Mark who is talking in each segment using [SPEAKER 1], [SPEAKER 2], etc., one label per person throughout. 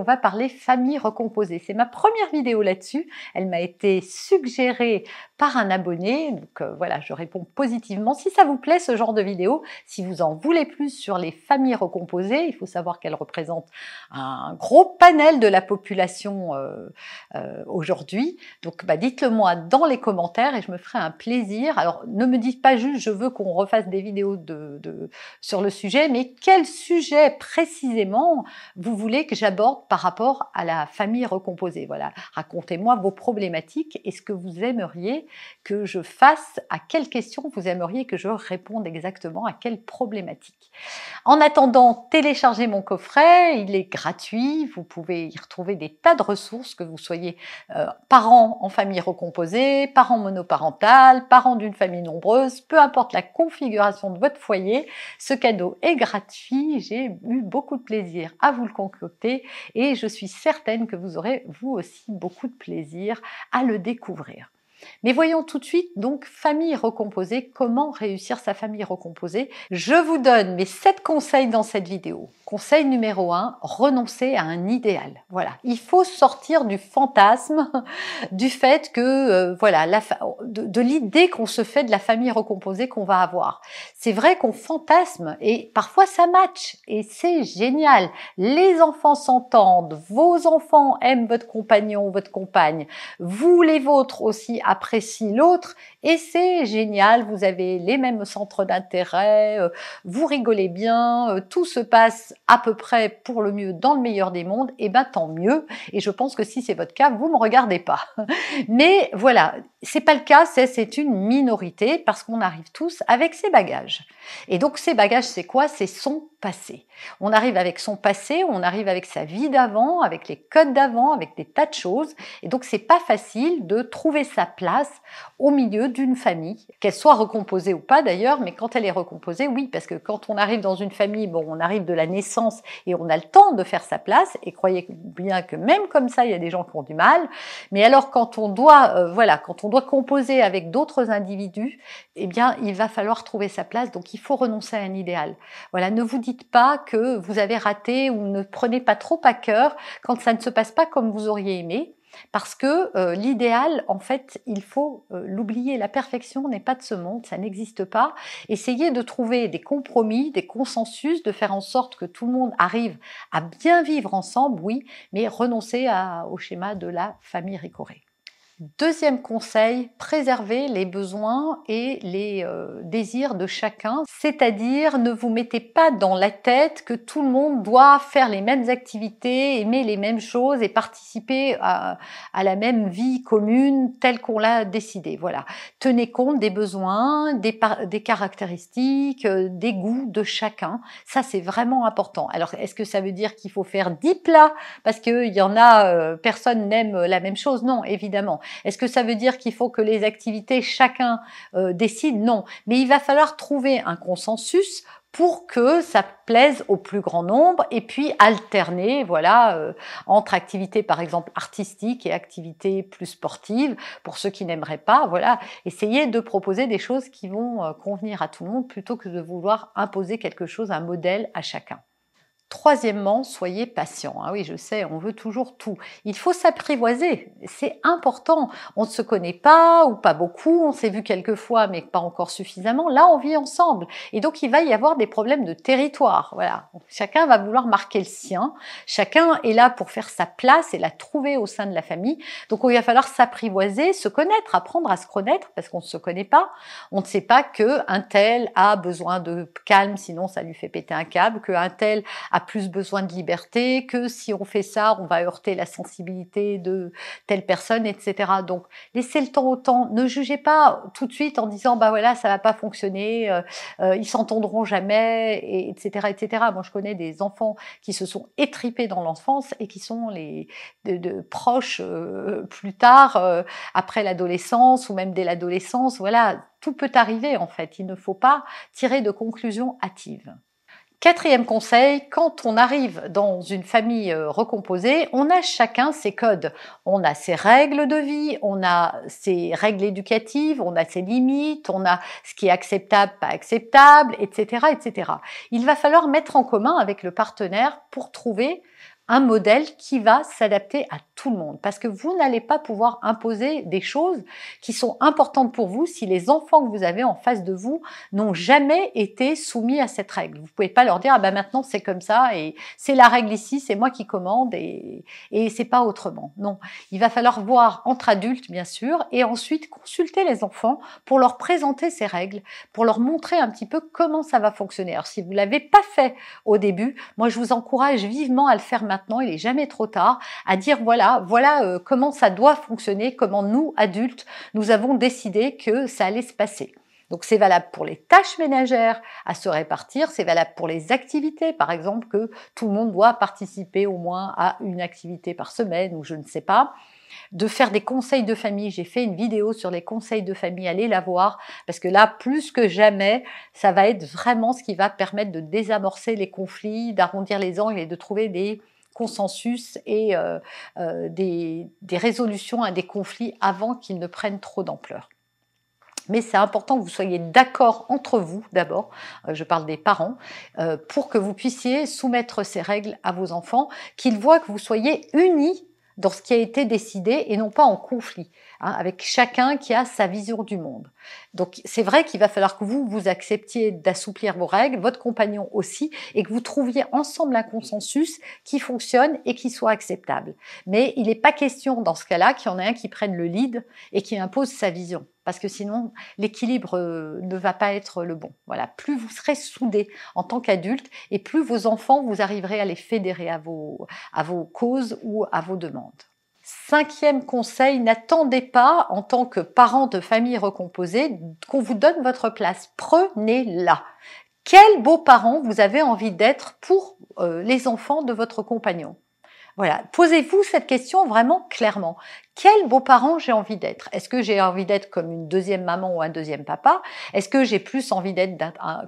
[SPEAKER 1] on va parler famille recomposée. C'est ma première vidéo là-dessus. Elle m'a été suggérée par un abonné. Donc euh, voilà, je réponds positivement. Si ça vous plaît ce genre de vidéo, si vous en voulez plus sur les familles recomposées, il faut savoir qu'elles représentent un gros panel de la population euh, euh, aujourd'hui. Donc bah, dites-le moi dans les commentaires et je me ferai un plaisir. Alors ne me dites pas juste je veux qu'on refasse des vidéos sur le sujet, mais quel sujet précisément vous voulez que j'aborde par rapport à la famille recomposée Voilà, racontez-moi vos problématiques et ce que vous aimeriez que je fasse, à quelles questions vous aimeriez que je réponde exactement, à quelles problématiques. En attendant, téléchargez mon coffret, il est gratuit, vous pouvez y retrouver des tas de ressources, que vous soyez euh, parent en famille recomposée, parent monoparental, parent d'une famille nombreuse, peu importe la configuration de votre foyer, ce cadeau est gratuit, j'ai eu beaucoup de plaisir à vous le concocter je suis certaine que vous aurez vous aussi beaucoup de plaisir à le découvrir. Mais voyons tout de suite donc famille recomposée, comment réussir sa famille recomposée. Je vous donne mes 7 conseils dans cette vidéo. Conseil numéro 1, renoncer à un idéal. Voilà, il faut sortir du fantasme du fait que euh, voilà, de l'idée qu'on se fait de la famille recomposée qu'on va avoir. C'est vrai qu'on fantasme et parfois ça match et c'est génial. Les enfants s'entendent, vos enfants aiment votre compagnon, votre compagne, vous les vôtres aussi apprécie l'autre et c'est génial, vous avez les mêmes centres d'intérêt, euh, vous rigolez bien, euh, tout se passe à peu près pour le mieux dans le meilleur des mondes, et ben tant mieux. Et je pense que si c'est votre cas, vous me regardez pas. Mais voilà, c'est pas le cas, c'est une minorité parce qu'on arrive tous avec ses bagages. Et donc ces bagages, c'est quoi? C'est son passé. On arrive avec son passé, on arrive avec sa vie d'avant, avec les codes d'avant, avec des tas de choses. Et donc c'est pas facile de trouver sa place au milieu d'une famille, qu'elle soit recomposée ou pas d'ailleurs, mais quand elle est recomposée, oui, parce que quand on arrive dans une famille, bon, on arrive de la naissance et on a le temps de faire sa place. Et croyez bien que même comme ça, il y a des gens qui ont du mal. Mais alors quand on doit, euh, voilà, quand on doit composer avec d'autres individus, eh bien, il va falloir trouver sa place. Donc il faut renoncer à un idéal. Voilà, ne vous pas que vous avez raté ou ne prenez pas trop à cœur quand ça ne se passe pas comme vous auriez aimé. Parce que euh, l'idéal, en fait, il faut euh, l'oublier. La perfection n'est pas de ce monde, ça n'existe pas. Essayez de trouver des compromis, des consensus, de faire en sorte que tout le monde arrive à bien vivre ensemble, oui, mais renoncer au schéma de la famille ricorée. Deuxième conseil, préservez les besoins et les euh, désirs de chacun, c'est-à-dire ne vous mettez pas dans la tête que tout le monde doit faire les mêmes activités, aimer les mêmes choses et participer à, la même vie commune telle qu'on l'a décidé. Voilà, tenez compte des besoins, des, caractéristiques, euh, des goûts de chacun. Ça, c'est vraiment important. Alors, est-ce que ça veut dire qu'il faut faire dix plats parce qu'il y en a, euh, personne n'aime la même chose? Non, évidemment. Est-ce que ça veut dire qu'il faut que les activités, chacun euh, décide? Non. Mais il va falloir trouver un consensus pour que ça plaise au plus grand nombre et puis alterner voilà euh, entre activités par exemple artistiques et activités plus sportives pour ceux qui n'aimeraient pas voilà essayer de proposer des choses qui vont euh, convenir à tout le monde plutôt que de vouloir imposer quelque chose un modèle à chacun Troisièmement, soyez patient. Ah oui, je sais, on veut toujours tout. Il faut s'apprivoiser. C'est important. On ne se connaît pas ou pas beaucoup. On s'est vu quelques fois, mais pas encore suffisamment. Là, on vit ensemble. Et donc, il va y avoir des problèmes de territoire. Voilà. Chacun va vouloir marquer le sien. Chacun est là pour faire sa place et la trouver au sein de la famille. Donc, il va falloir s'apprivoiser, se connaître, apprendre à se connaître parce qu'on ne se connaît pas. On ne sait pas que un tel a besoin de calme, sinon ça lui fait péter un câble, que un tel a plus besoin de liberté, que si on fait ça, on va heurter la sensibilité de telle personne, etc. Donc, laissez le temps au temps. Ne jugez pas tout de suite en disant, bah voilà, ça va pas fonctionner, euh, euh, ils s'entendront jamais, et, etc., etc. Moi, je connais des enfants qui se sont étripés dans l'enfance et qui sont les de, proches euh, plus tard, après l'adolescence ou même dès l'adolescence. Voilà, tout peut arriver en fait. Il ne faut pas tirer de conclusions hâtives. Quatrième conseil, quand on arrive dans une famille euh, recomposée, on a chacun ses codes. On a ses règles de vie, on a ses règles éducatives, on a ses limites, on a ce qui est acceptable, pas acceptable, etc., etc. Il va falloir mettre en commun avec le partenaire pour trouver un modèle qui va s'adapter à Parce que vous n'allez pas pouvoir imposer des choses qui sont importantes pour vous si les enfants que vous avez en face de vous n'ont jamais été soumis à cette règle. Vous pouvez pas leur dire, ah ben maintenant c'est comme ça et c'est la règle ici, c'est moi qui commande et, et c'est pas autrement. Non. Il va falloir voir entre adultes, bien sûr, et ensuite consulter les enfants pour leur présenter ces règles, pour leur montrer un petit peu comment ça va fonctionner. Alors si vous l'avez pas fait au début, moi je vous encourage vivement à le faire maintenant il est jamais trop tard, à dire voilà, euh, comment ça doit fonctionner, comment nous, adultes, nous avons décidé que ça allait se passer. Donc c'est valable pour les tâches ménagères à se répartir, c'est valable pour les activités, par exemple que tout le monde doit participer au moins à une activité par semaine ou je ne sais pas de faire des conseils de famille. J'ai fait une vidéo sur les conseils de famille, allez la voir, parce que là, plus que jamais, ça va être vraiment ce qui va permettre de désamorcer les conflits, d'arrondir les angles et de trouver des consensus et euh, euh, des, résolutions à des conflits avant qu'ils ne prennent trop d'ampleur. Mais c'est important que vous soyez d'accord entre vous d'abord, euh, je parle des parents, pour que vous puissiez soumettre ces règles à vos enfants, qu'ils voient que vous soyez unis dans ce qui a été décidé et non pas en conflit, hein, avec chacun qui a sa vision du monde. Donc c'est vrai qu'il va falloir que vous, vous acceptiez d'assouplir vos règles, votre compagnon aussi, et que vous trouviez ensemble un consensus qui fonctionne et qui soit acceptable. Mais il n'est pas question dans ce cas-là qu'il y en ait un qui prenne le lead et qui impose sa vision. Parce que sinon, l'équilibre euh, ne va pas être le bon. Voilà, plus vous serez soudés en tant qu'adulte et plus vos enfants, vous arriverez à les fédérer à vos, à vos causes ou à vos demandes. Cinquième conseil, n'attendez pas en tant que parent de famille recomposée qu'on vous donne votre place. Prenez-la. Quels beaux parents vous avez envie d'être pour euh, les enfants de votre compagnon? Voilà, posez-vous cette question vraiment clairement. Quel beau-parent j'ai envie d'être? Est-ce que j'ai envie d'être comme une deuxième maman ou un deuxième papa? Est-ce que j'ai plus envie d'être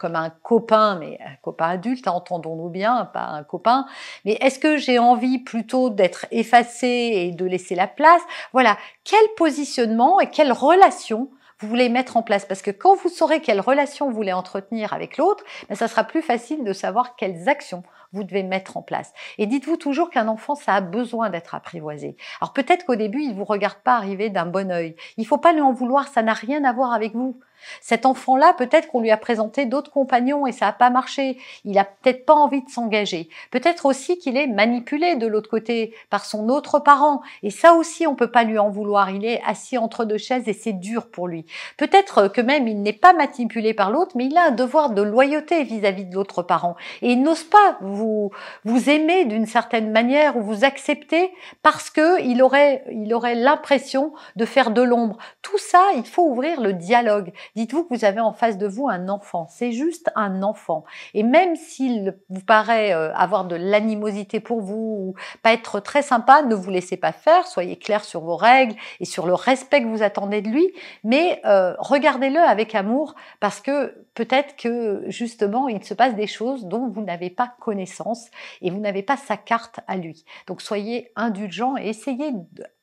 [SPEAKER 1] comme un copain, mais un copain adulte, entendons-nous bien, pas un copain Mais est-ce que j'ai envie plutôt d'être effacée et de laisser la place? Voilà, quel positionnement et quelle relation vous voulez mettre en place. Parce que quand vous saurez quelle relation vous voulez entretenir avec l'autre, ben, ça sera plus facile de savoir quelles actions vous devez mettre en place. Et dites-vous toujours qu'un enfant, ça a besoin d'être apprivoisé. Alors peut-être qu'au début, il vous regarde pas arriver d'un bon œil. Il faut pas lui en vouloir, ça n'a rien à voir avec vous. Cet enfant-là, peut-être qu'on lui a présenté d'autres compagnons et ça n'a pas marché. Il a peut-être pas envie de s'engager. Peut-être aussi qu'il est manipulé de l'autre côté par son autre parent. Et ça aussi, on peut pas lui en vouloir. Il est assis entre deux chaises et c'est dur pour lui. Peut-être que même il n'est pas manipulé par l'autre, mais il a un devoir de loyauté vis-à-vis de l'autre parent. Et il n'ose pas vous, vous aimer d'une certaine manière ou vous accepter parce que il aurait, il aurait l'impression de faire de l'ombre. Tout ça, il faut ouvrir le dialogue. Dites-vous que vous avez en face de vous un enfant. C'est juste un enfant. Et même s'il vous paraît euh, avoir de l'animosité pour vous ou pas être très sympa, ne vous laissez pas faire. Soyez clair sur vos règles et sur le respect que vous attendez de lui. Mais euh, regardez-le avec amour parce que peut-être que justement il se passe des choses dont vous n'avez pas connaissance et vous n'avez pas sa carte à lui. Donc soyez indulgent et essayez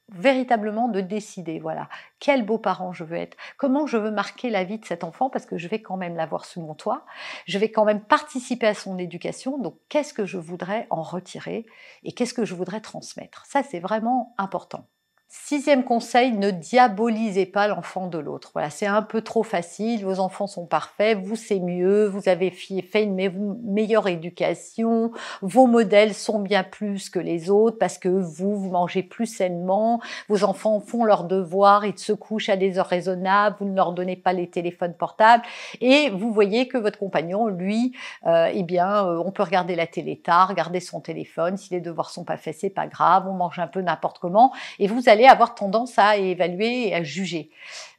[SPEAKER 1] véritablement de décider, voilà, quel beau parent je veux être, comment je veux marquer la vie de cet enfant, parce que je vais quand même l'avoir sous mon toit, je vais quand même participer à son éducation, donc qu'est-ce que je voudrais en retirer et qu'est-ce que je voudrais transmettre? Ça, c'est vraiment important. Sixième conseil, ne diabolisez pas l'enfant de l'autre. Voilà, c'est un peu trop facile. Vos enfants sont parfaits, vous c'est mieux, vous avez fait une meilleure éducation, vos modèles sont bien plus que les autres parce que vous, vous mangez plus sainement, vos enfants font leurs devoirs, ils se couchent à des heures raisonnables, vous ne leur donnez pas les téléphones portables et vous voyez que votre compagnon, lui, euh, eh bien, euh, on peut regarder la télé tard, regarder son téléphone. Si les devoirs sont pas faits, c'est pas grave, on mange un peu n'importe comment et vous allez avoir tendance à évaluer et à juger.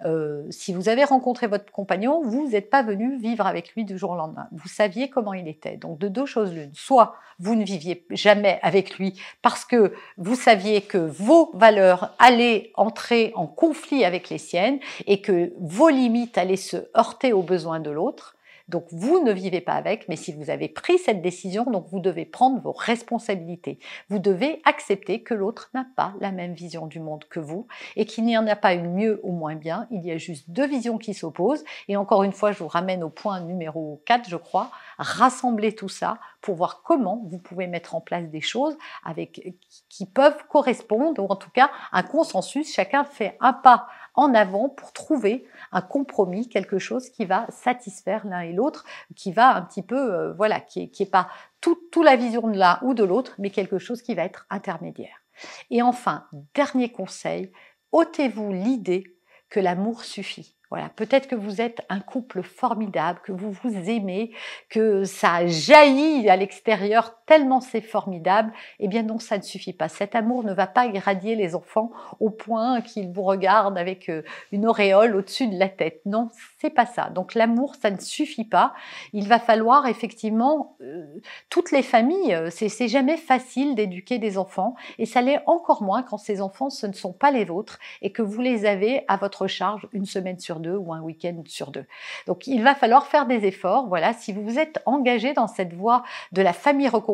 [SPEAKER 1] Euh, si vous avez rencontré votre compagnon, vous n'êtes pas venu vivre avec lui du jour au lendemain. Vous saviez comment il était. Donc de deux choses l'une. Soit vous ne viviez jamais avec lui parce que vous saviez que vos valeurs allaient entrer en conflit avec les siennes et que vos limites allaient se heurter aux besoins de l'autre. Donc vous ne vivez pas avec, mais si vous avez pris cette décision, donc vous devez prendre vos responsabilités. Vous devez accepter que l'autre n'a pas la même vision du monde que vous et qu'il n'y en a pas une mieux ou moins bien. Il y a juste deux visions qui s'opposent. Et encore une fois, je vous ramène au point numéro 4, je crois, rassembler tout ça pour voir comment vous pouvez mettre en place des choses avec qui peuvent correspondre ou en tout cas un consensus. Chacun fait un pas en avant pour trouver un compromis, quelque chose qui va satisfaire l'un et l'autre, qui va un petit peu, euh, voilà, qui n'est est pas toute la vision de l'un ou de l'autre, mais quelque chose qui va être intermédiaire. Et enfin, dernier conseil, ôtez-vous l'idée que l'amour suffit. Voilà, peut-être que vous êtes un couple formidable, que vous vous aimez, que ça jaillit à l'extérieur tellement c'est formidable. Eh bien non, ça ne suffit pas. Cet amour ne va pas irradier les enfants au point qu'ils vous regardent avec euh, une auréole au-dessus de la tête. Non, c'est pas ça. Donc l'amour, ça ne suffit pas. Il va falloir effectivement euh, toutes les familles. Euh, c'est jamais facile d'éduquer des enfants et ça l'est encore moins quand ces enfants ce ne sont pas les vôtres et que vous les avez à votre charge une semaine sur deux ou un week-end sur deux. Donc il va falloir faire des efforts. Voilà, si vous vous êtes engagé dans cette voie de la famille recomposée,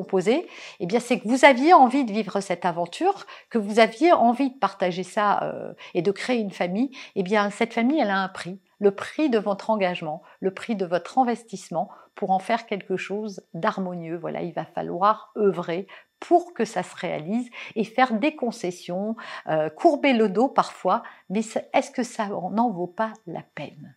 [SPEAKER 1] eh bien c'est que vous aviez envie de vivre cette aventure, que vous aviez envie de partager ça euh, et de créer une famille. Eh bien cette famille, elle a un prix le prix de votre engagement, le prix de votre investissement pour en faire quelque chose d'harmonieux. Voilà, il va falloir œuvrer pour que ça se réalise et faire des concessions, euh, courber le dos parfois, mais est-ce que ça n'en vaut pas la peine?